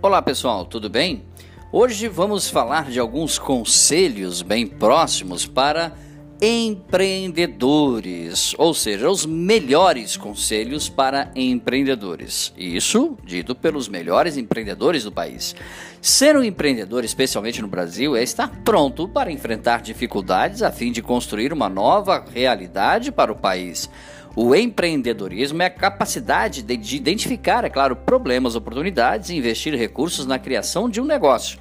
Olá pessoal, tudo bem? Hoje vamos falar de alguns conselhos bem próximos para empreendedores, ou seja, os melhores conselhos para empreendedores. Isso dito pelos melhores empreendedores do país. Ser um empreendedor, especialmente no Brasil, é estar pronto para enfrentar dificuldades a fim de construir uma nova realidade para o país. O empreendedorismo é a capacidade de, de identificar, é claro, problemas, oportunidades e investir recursos na criação de um negócio.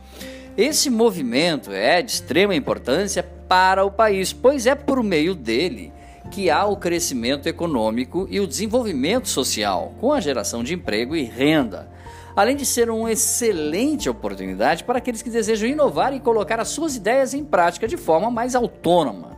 Esse movimento é de extrema importância para o país, pois é por meio dele que há o crescimento econômico e o desenvolvimento social, com a geração de emprego e renda. Além de ser uma excelente oportunidade para aqueles que desejam inovar e colocar as suas ideias em prática de forma mais autônoma.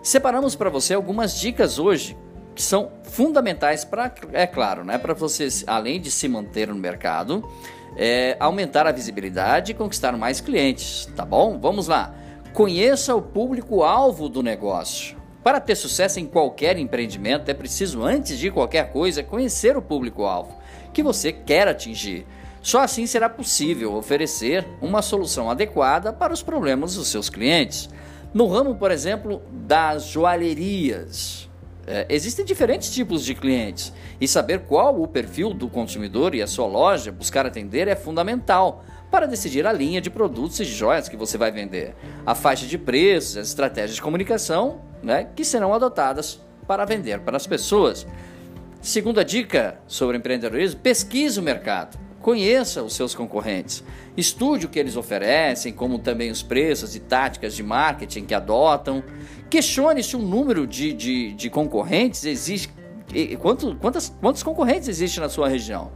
Separamos para você algumas dicas hoje que são fundamentais para, é claro, né, para você, além de se manter no mercado, é, aumentar a visibilidade e conquistar mais clientes, tá bom? Vamos lá. Conheça o público-alvo do negócio. Para ter sucesso em qualquer empreendimento, é preciso, antes de qualquer coisa, conhecer o público-alvo que você quer atingir. Só assim será possível oferecer uma solução adequada para os problemas dos seus clientes. No ramo, por exemplo, das joalherias, é, existem diferentes tipos de clientes e saber qual o perfil do consumidor e a sua loja buscar atender é fundamental para decidir a linha de produtos e joias que você vai vender, a faixa de preços, as estratégias de comunicação né, que serão adotadas para vender para as pessoas. Segunda dica sobre empreendedorismo: pesquise o mercado. Conheça os seus concorrentes, estude o que eles oferecem, como também os preços e táticas de marketing que adotam. Questione se o número de, de, de concorrentes existe. Quanto, quantas, quantos concorrentes existem na sua região?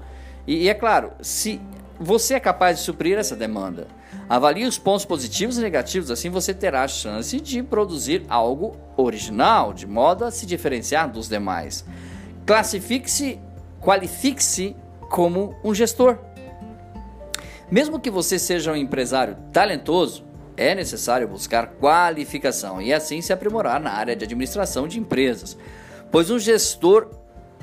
E, e é claro, se você é capaz de suprir essa demanda, avalie os pontos positivos e negativos, assim você terá a chance de produzir algo original, de modo a se diferenciar dos demais. Classifique-se, qualifique-se como um gestor. Mesmo que você seja um empresário talentoso, é necessário buscar qualificação e assim se aprimorar na área de administração de empresas, pois um gestor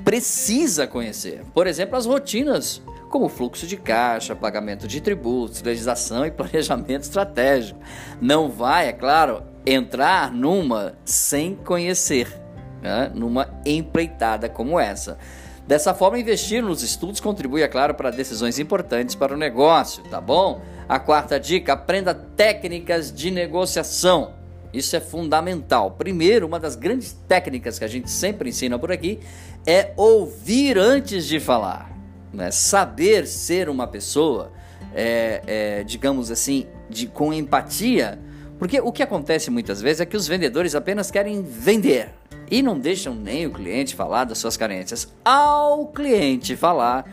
precisa conhecer, por exemplo, as rotinas como fluxo de caixa, pagamento de tributos, legislação e planejamento estratégico. Não vai, é claro, entrar numa sem conhecer, né? numa empreitada como essa. Dessa forma, investir nos estudos contribui, é claro, para decisões importantes para o negócio, tá bom? A quarta dica: aprenda técnicas de negociação. Isso é fundamental. Primeiro, uma das grandes técnicas que a gente sempre ensina por aqui é ouvir antes de falar. Né? Saber ser uma pessoa, é, é, digamos assim, de, com empatia. Porque o que acontece muitas vezes é que os vendedores apenas querem vender e não deixam nem o cliente falar das suas carências. Ao cliente falar,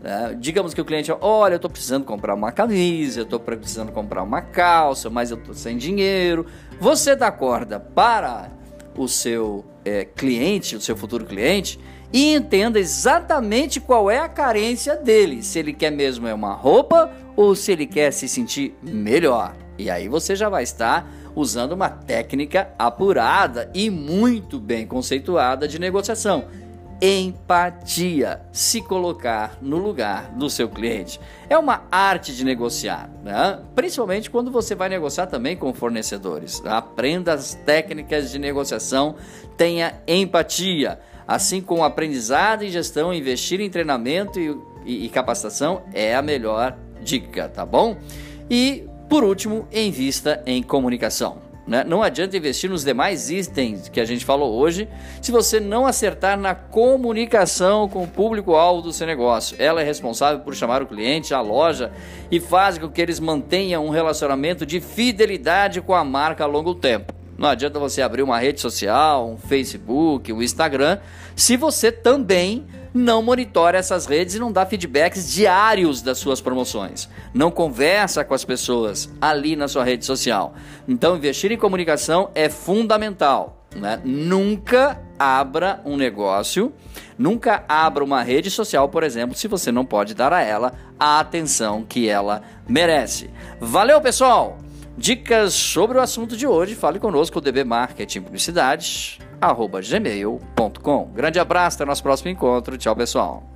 né, digamos que o cliente, olha, eu estou precisando comprar uma camisa, eu estou precisando comprar uma calça, mas eu estou sem dinheiro. Você dá corda para o seu é, cliente, o seu futuro cliente, e entenda exatamente qual é a carência dele. Se ele quer mesmo é uma roupa ou se ele quer se sentir melhor. E aí você já vai estar usando uma técnica apurada e muito bem conceituada de negociação. Empatia, se colocar no lugar do seu cliente. É uma arte de negociar, né? principalmente quando você vai negociar também com fornecedores. Aprenda as técnicas de negociação, tenha empatia. Assim como aprendizado e gestão, investir em treinamento e, e, e capacitação é a melhor dica, tá bom? E por último, invista em comunicação. Né? Não adianta investir nos demais itens que a gente falou hoje se você não acertar na comunicação com o público-alvo do seu negócio. Ela é responsável por chamar o cliente à loja e faz com que eles mantenham um relacionamento de fidelidade com a marca a longo tempo. Não adianta você abrir uma rede social, um Facebook, um Instagram, se você também não monitora essas redes e não dá feedbacks diários das suas promoções. Não conversa com as pessoas ali na sua rede social. Então, investir em comunicação é fundamental. Né? Nunca abra um negócio, nunca abra uma rede social, por exemplo, se você não pode dar a ela a atenção que ela merece. Valeu, pessoal! Dicas sobre o assunto de hoje, fale conosco, o DB Marketing Publicidade, arroba gmail.com. Grande abraço, até nosso próximo encontro. Tchau, pessoal.